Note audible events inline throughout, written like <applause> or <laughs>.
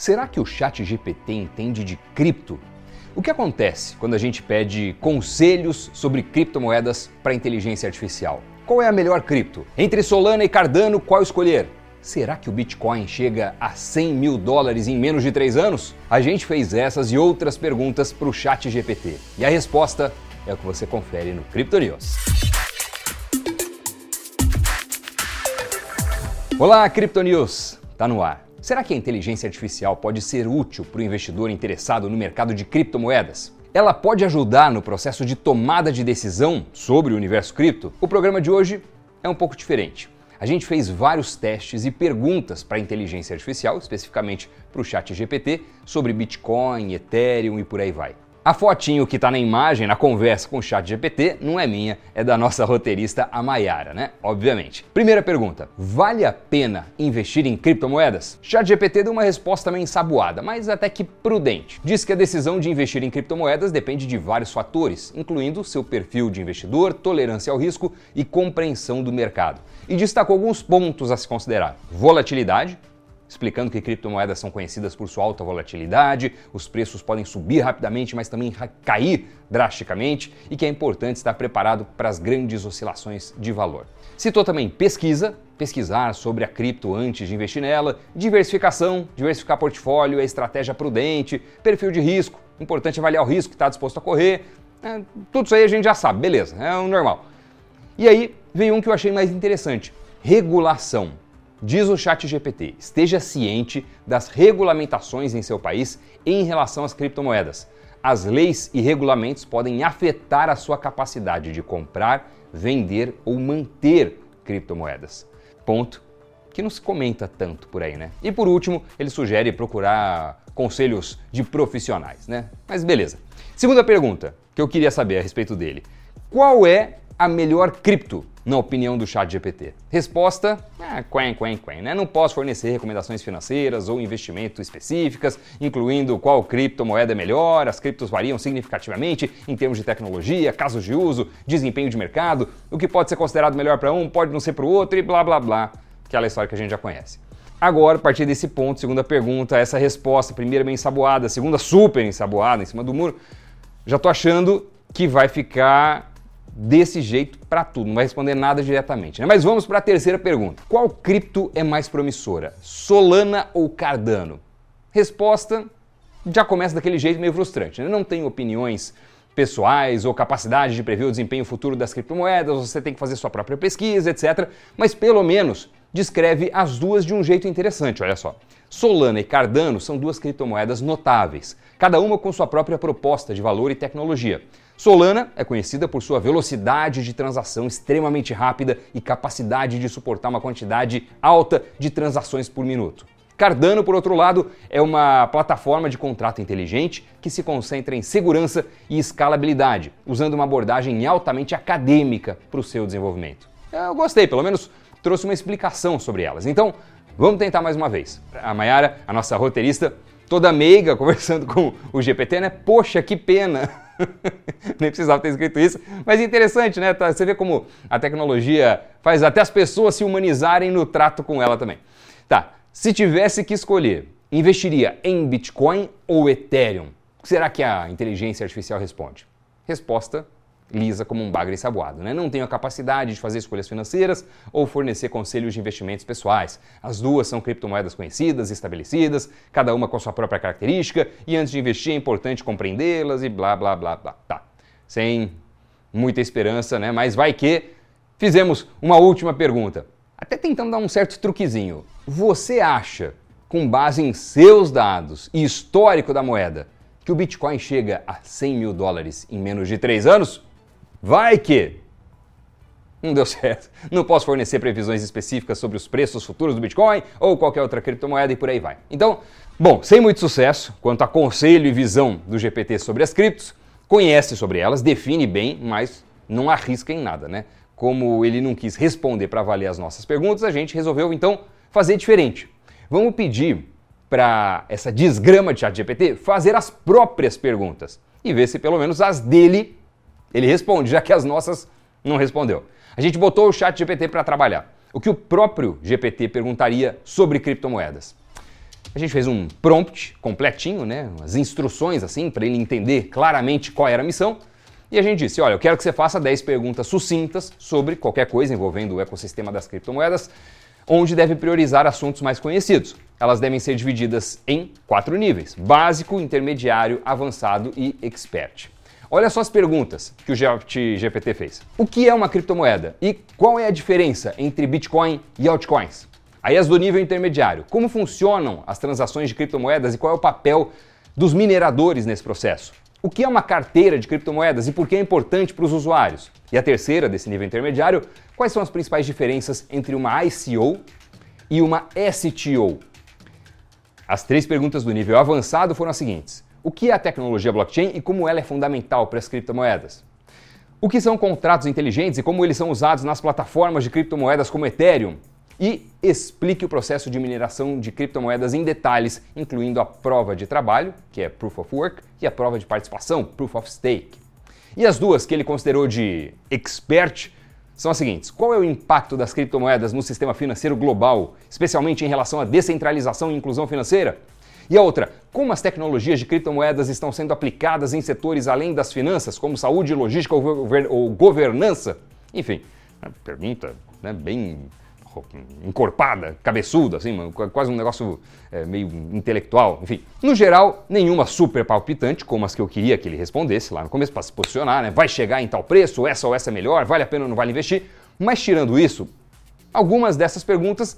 Será que o Chat GPT entende de cripto? O que acontece quando a gente pede conselhos sobre criptomoedas para inteligência artificial? Qual é a melhor cripto? Entre Solana e Cardano, qual escolher? Será que o Bitcoin chega a 100 mil dólares em menos de 3 anos? A gente fez essas e outras perguntas para o Chat GPT. E a resposta é o que você confere no Crypto News. Olá, Crypto News! Tá no ar. Será que a inteligência artificial pode ser útil para o investidor interessado no mercado de criptomoedas? Ela pode ajudar no processo de tomada de decisão sobre o universo cripto? O programa de hoje é um pouco diferente. A gente fez vários testes e perguntas para a inteligência artificial, especificamente para o chat GPT, sobre Bitcoin, Ethereum e por aí vai. A fotinho que está na imagem, na conversa com o chat GPT, não é minha, é da nossa roteirista a Mayara, né? Obviamente. Primeira pergunta: vale a pena investir em criptomoedas? Chat GPT deu uma resposta meio ensaboada, mas até que prudente. Diz que a decisão de investir em criptomoedas depende de vários fatores, incluindo seu perfil de investidor, tolerância ao risco e compreensão do mercado. E destacou alguns pontos a se considerar: volatilidade, explicando que criptomoedas são conhecidas por sua alta volatilidade, os preços podem subir rapidamente, mas também cair drasticamente e que é importante estar preparado para as grandes oscilações de valor. Citou também pesquisa, pesquisar sobre a cripto antes de investir nela, diversificação, diversificar portfólio, a estratégia prudente, perfil de risco, importante avaliar o risco que está disposto a correr, é, tudo isso aí a gente já sabe, beleza, é o normal. E aí veio um que eu achei mais interessante: regulação. Diz o Chat GPT: esteja ciente das regulamentações em seu país em relação às criptomoedas. As leis e regulamentos podem afetar a sua capacidade de comprar, vender ou manter criptomoedas. Ponto que não se comenta tanto por aí, né? E por último, ele sugere procurar conselhos de profissionais, né? Mas beleza. Segunda pergunta que eu queria saber a respeito dele: qual é a melhor cripto na opinião do chat GPT? Resposta, ah, quen, quen, quen, né? Não posso fornecer recomendações financeiras ou investimento específicas, incluindo qual criptomoeda é melhor, as criptos variam significativamente em termos de tecnologia, casos de uso, desempenho de mercado, o que pode ser considerado melhor para um pode não ser para o outro e blá blá blá, aquela história que a gente já conhece. Agora, a partir desse ponto, segunda pergunta, essa resposta, primeira bem ensaboada, segunda super ensaboada em cima do muro, já tô achando que vai ficar desse jeito para tudo, não vai responder nada diretamente. Né? Mas vamos para a terceira pergunta: qual cripto é mais promissora, Solana ou Cardano? Resposta já começa daquele jeito meio frustrante. Né? Não tenho opiniões pessoais ou capacidade de prever o desempenho futuro das criptomoedas, você tem que fazer sua própria pesquisa, etc. Mas pelo menos descreve as duas de um jeito interessante, olha só. Solana e Cardano são duas criptomoedas notáveis, cada uma com sua própria proposta de valor e tecnologia. Solana é conhecida por sua velocidade de transação extremamente rápida e capacidade de suportar uma quantidade alta de transações por minuto. Cardano, por outro lado, é uma plataforma de contrato inteligente que se concentra em segurança e escalabilidade, usando uma abordagem altamente acadêmica para o seu desenvolvimento. Eu gostei, pelo menos trouxe uma explicação sobre elas. Então, vamos tentar mais uma vez. A Mayara, a nossa roteirista, toda meiga, <laughs> conversando com o GPT, né? Poxa, que pena! <laughs> Nem precisava ter escrito isso, mas interessante, né? Tá, você vê como a tecnologia faz até as pessoas se humanizarem no trato com ela também. Tá, se tivesse que escolher, investiria em Bitcoin ou Ethereum? O que será que a inteligência artificial responde? Resposta lisa como um bagre saboado. Né? Não tenho a capacidade de fazer escolhas financeiras ou fornecer conselhos de investimentos pessoais. As duas são criptomoedas conhecidas, estabelecidas, cada uma com sua própria característica, e antes de investir é importante compreendê-las e blá blá blá blá. Tá. Sem muita esperança, né? Mas vai que fizemos uma última pergunta. Até tentando dar um certo truquezinho. Você acha, com base em seus dados e histórico da moeda, que o Bitcoin chega a 100 mil dólares em menos de 3 anos? Vai que não deu <laughs> certo. Não posso fornecer previsões específicas sobre os preços futuros do Bitcoin ou qualquer outra criptomoeda e por aí vai. Então, bom, sem muito sucesso quanto a conselho e visão do GPT sobre as criptos, conhece sobre elas, define bem, mas não arrisca em nada, né? Como ele não quis responder para avaliar as nossas perguntas, a gente resolveu então fazer diferente. Vamos pedir para essa desgrama de chat GPT fazer as próprias perguntas e ver se pelo menos as dele ele responde, já que as nossas não respondeu. A gente botou o chat GPT para trabalhar. O que o próprio GPT perguntaria sobre criptomoedas. A gente fez um prompt completinho, né, as instruções assim para ele entender claramente qual era a missão. E a gente disse: olha, eu quero que você faça 10 perguntas sucintas sobre qualquer coisa envolvendo o ecossistema das criptomoedas, onde deve priorizar assuntos mais conhecidos. Elas devem ser divididas em quatro níveis: básico, intermediário, avançado e expert. Olha só as perguntas que o GPT fez. O que é uma criptomoeda e qual é a diferença entre Bitcoin e altcoins? Aí as do nível intermediário. Como funcionam as transações de criptomoedas e qual é o papel dos mineradores nesse processo? O que é uma carteira de criptomoedas e por que é importante para os usuários? E a terceira, desse nível intermediário, quais são as principais diferenças entre uma ICO e uma STO? As três perguntas do nível avançado foram as seguintes: o que é a tecnologia blockchain e como ela é fundamental para as criptomoedas? O que são contratos inteligentes e como eles são usados nas plataformas de criptomoedas como Ethereum? E explique o processo de mineração de criptomoedas em detalhes, incluindo a prova de trabalho, que é Proof of Work, e a prova de participação, Proof of Stake. E as duas que ele considerou de expert são as seguintes: qual é o impacto das criptomoedas no sistema financeiro global, especialmente em relação à descentralização e inclusão financeira? E a outra, como as tecnologias de criptomoedas estão sendo aplicadas em setores além das finanças, como saúde, logística ou, governança? Enfim, pergunta né, bem encorpada, cabeçuda, assim, quase um negócio é, meio intelectual. Enfim, no geral, nenhuma super palpitante, como as que eu queria que ele respondesse lá no começo, para se posicionar, né? Vai chegar em tal preço, essa ou essa é melhor, vale a pena ou não vale investir? Mas tirando isso, algumas dessas perguntas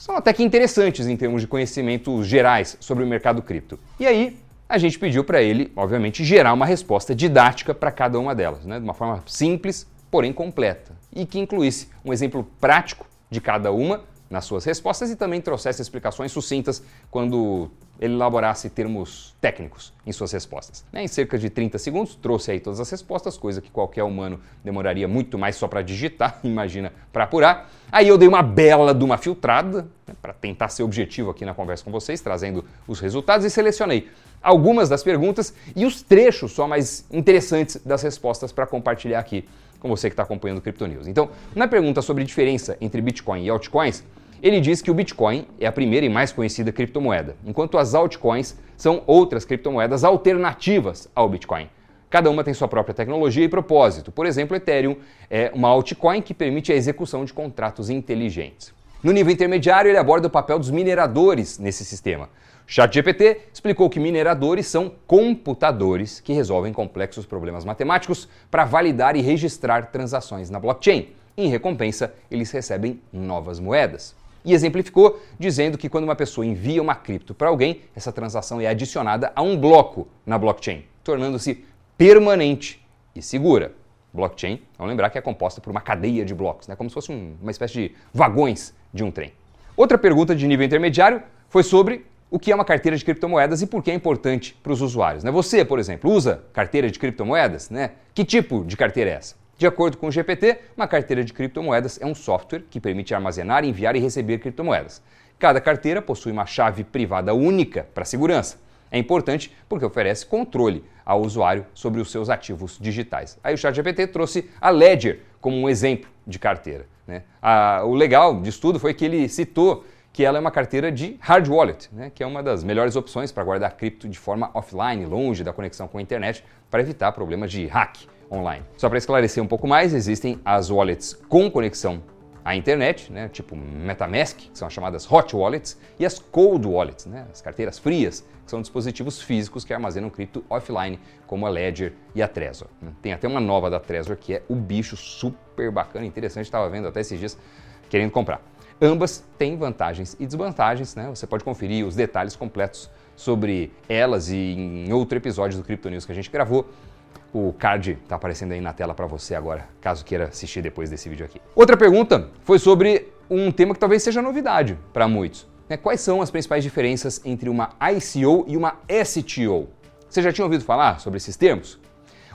são até que interessantes em termos de conhecimentos gerais sobre o mercado cripto. E aí, a gente pediu para ele, obviamente, gerar uma resposta didática para cada uma delas, né? de uma forma simples, porém completa, e que incluísse um exemplo prático de cada uma nas suas respostas e também trouxesse explicações sucintas quando ele elaborasse termos técnicos em suas respostas. Né, em cerca de 30 segundos, trouxe aí todas as respostas, coisa que qualquer humano demoraria muito mais só para digitar, <laughs> imagina, para apurar. Aí eu dei uma bela de uma filtrada, né, para tentar ser objetivo aqui na conversa com vocês, trazendo os resultados, e selecionei algumas das perguntas e os trechos só mais interessantes das respostas para compartilhar aqui com você que está acompanhando o Crypto News. Então, na pergunta sobre diferença entre Bitcoin e altcoins, ele diz que o Bitcoin é a primeira e mais conhecida criptomoeda, enquanto as altcoins são outras criptomoedas alternativas ao Bitcoin. Cada uma tem sua própria tecnologia e propósito. Por exemplo, Ethereum é uma altcoin que permite a execução de contratos inteligentes. No nível intermediário, ele aborda o papel dos mineradores nesse sistema. ChatGPT explicou que mineradores são computadores que resolvem complexos problemas matemáticos para validar e registrar transações na blockchain. Em recompensa, eles recebem novas moedas. E exemplificou dizendo que quando uma pessoa envia uma cripto para alguém, essa transação é adicionada a um bloco na blockchain, tornando-se permanente e segura. Blockchain, vamos lembrar que é composta por uma cadeia de blocos, né? como se fosse um, uma espécie de vagões de um trem. Outra pergunta de nível intermediário foi sobre o que é uma carteira de criptomoedas e por que é importante para os usuários. Né? Você, por exemplo, usa carteira de criptomoedas? Né? Que tipo de carteira é essa? De acordo com o GPT, uma carteira de criptomoedas é um software que permite armazenar, enviar e receber criptomoedas. Cada carteira possui uma chave privada única para segurança. É importante porque oferece controle ao usuário sobre os seus ativos digitais. Aí o ChatGPT trouxe a Ledger como um exemplo de carteira. Né? Ah, o legal disso tudo foi que ele citou que ela é uma carteira de hard wallet, né, que é uma das melhores opções para guardar cripto de forma offline, longe da conexão com a internet, para evitar problemas de hack online. Só para esclarecer um pouco mais, existem as wallets com conexão à internet, né, tipo MetaMask, que são as chamadas hot wallets, e as cold wallets, né, as carteiras frias, que são dispositivos físicos que armazenam cripto offline, como a Ledger e a Trezor. Tem até uma nova da Trezor que é o bicho super bacana, interessante, estava vendo até esses dias querendo comprar. Ambas têm vantagens e desvantagens, né? Você pode conferir os detalhes completos sobre elas e em outro episódio do Crypto News que a gente gravou. O card está aparecendo aí na tela para você agora, caso queira assistir depois desse vídeo aqui. Outra pergunta foi sobre um tema que talvez seja novidade para muitos. Né? Quais são as principais diferenças entre uma ICO e uma STO? Você já tinha ouvido falar sobre esses termos?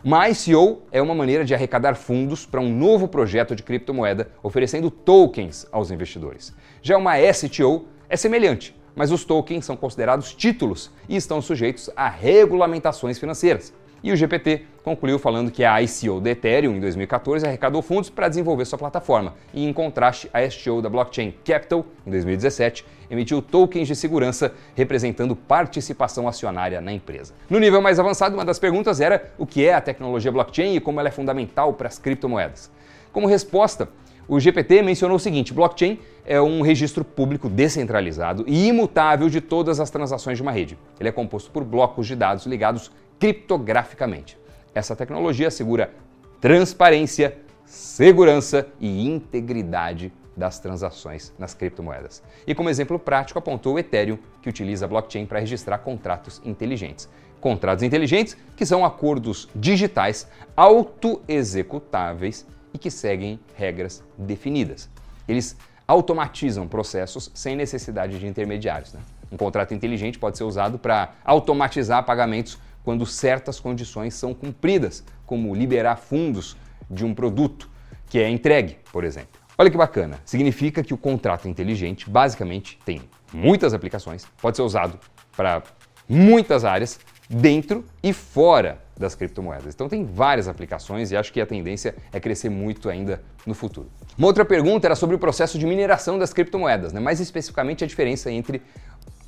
Uma ICO é uma maneira de arrecadar fundos para um novo projeto de criptomoeda, oferecendo tokens aos investidores. Já uma STO é semelhante, mas os tokens são considerados títulos e estão sujeitos a regulamentações financeiras. E o GPT concluiu falando que a ICO da Ethereum em 2014 arrecadou fundos para desenvolver sua plataforma. E em contraste, a STO da blockchain Capital em 2017 emitiu tokens de segurança representando participação acionária na empresa. No nível mais avançado, uma das perguntas era o que é a tecnologia blockchain e como ela é fundamental para as criptomoedas. Como resposta, o GPT mencionou o seguinte: blockchain é um registro público descentralizado e imutável de todas as transações de uma rede. Ele é composto por blocos de dados ligados criptograficamente. Essa tecnologia assegura transparência, segurança e integridade das transações nas criptomoedas. E como exemplo prático, apontou o Ethereum, que utiliza a blockchain para registrar contratos inteligentes. Contratos inteligentes que são acordos digitais autoexecutáveis e que seguem regras definidas. Eles automatizam processos sem necessidade de intermediários. Né? Um contrato inteligente pode ser usado para automatizar pagamentos quando certas condições são cumpridas, como liberar fundos de um produto que é entregue, por exemplo. Olha que bacana, significa que o contrato inteligente basicamente tem muitas aplicações, pode ser usado para muitas áreas dentro e fora das criptomoedas. Então tem várias aplicações e acho que a tendência é crescer muito ainda no futuro. Uma outra pergunta era sobre o processo de mineração das criptomoedas, né? mais especificamente a diferença entre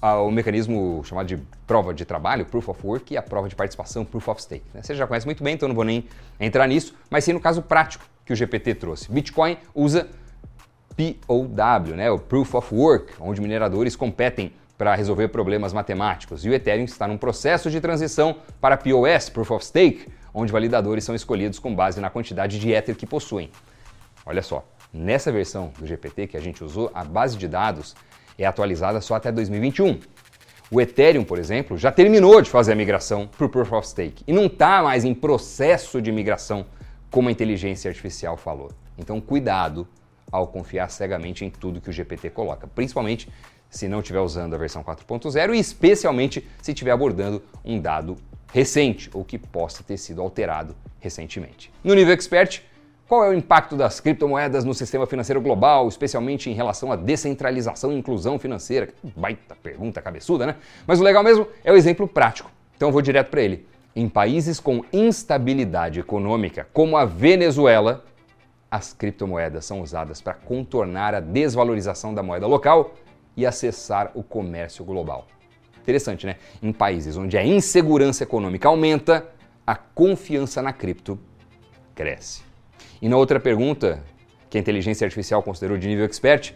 o mecanismo chamado de prova de trabalho, Proof of Work, e a prova de participação, Proof of Stake. Né? Você já conhece muito bem, então não vou nem entrar nisso, mas sim no caso prático que o GPT trouxe. Bitcoin usa POW, né? o Proof of Work, onde mineradores competem para resolver problemas matemáticos. E o Ethereum está num processo de transição para POS, Proof of Stake, onde validadores são escolhidos com base na quantidade de Ether que possuem. Olha só, nessa versão do GPT que a gente usou, a base de dados é atualizada só até 2021. O Ethereum, por exemplo, já terminou de fazer a migração para o Proof of Stake e não está mais em processo de migração, como a inteligência artificial falou. Então, cuidado ao confiar cegamente em tudo que o GPT coloca, principalmente se não estiver usando a versão 4.0 e especialmente se estiver abordando um dado recente ou que possa ter sido alterado recentemente. No nível expert, qual é o impacto das criptomoedas no sistema financeiro global, especialmente em relação à descentralização e inclusão financeira? Baita pergunta cabeçuda, né? Mas o legal mesmo é o exemplo prático. Então eu vou direto para ele. Em países com instabilidade econômica, como a Venezuela, as criptomoedas são usadas para contornar a desvalorização da moeda local e acessar o comércio global. Interessante, né? Em países onde a insegurança econômica aumenta, a confiança na cripto cresce. E na outra pergunta, que a inteligência artificial considerou de nível expert,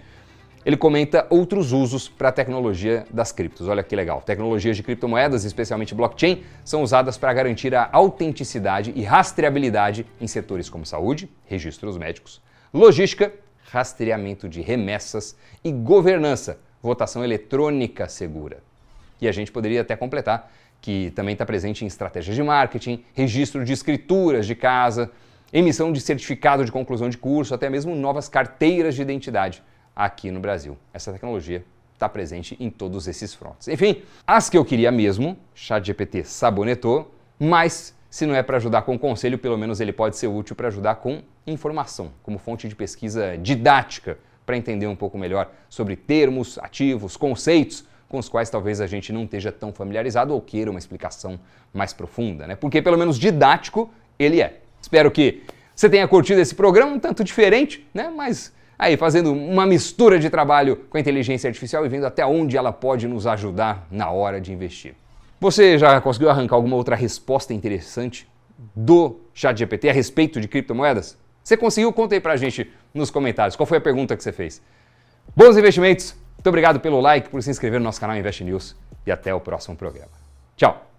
ele comenta outros usos para a tecnologia das criptos. Olha que legal. Tecnologias de criptomoedas, especialmente blockchain, são usadas para garantir a autenticidade e rastreabilidade em setores como saúde, registros médicos, logística, rastreamento de remessas e governança, votação eletrônica segura. E a gente poderia até completar que também está presente em estratégias de marketing, registro de escrituras de casa, emissão de certificado de conclusão de curso, até mesmo novas carteiras de identidade aqui no Brasil. Essa tecnologia está presente em todos esses fronts. Enfim, as que eu queria mesmo, ChatGPT sabonetou, mas se não é para ajudar com conselho, pelo menos ele pode ser útil para ajudar com informação, como fonte de pesquisa didática para entender um pouco melhor sobre termos, ativos, conceitos com os quais talvez a gente não esteja tão familiarizado ou queira uma explicação mais profunda, né? Porque pelo menos didático ele é. Espero que você tenha curtido esse programa um tanto diferente, né? Mas aí fazendo uma mistura de trabalho com a inteligência artificial e vendo até onde ela pode nos ajudar na hora de investir. Você já conseguiu arrancar alguma outra resposta interessante do ChatGPT a respeito de criptomoedas? Você conseguiu? Conta aí pra gente nos comentários. Qual foi a pergunta que você fez? Bons investimentos! Muito obrigado pelo like, por se inscrever no nosso canal Invest News e até o próximo programa. Tchau!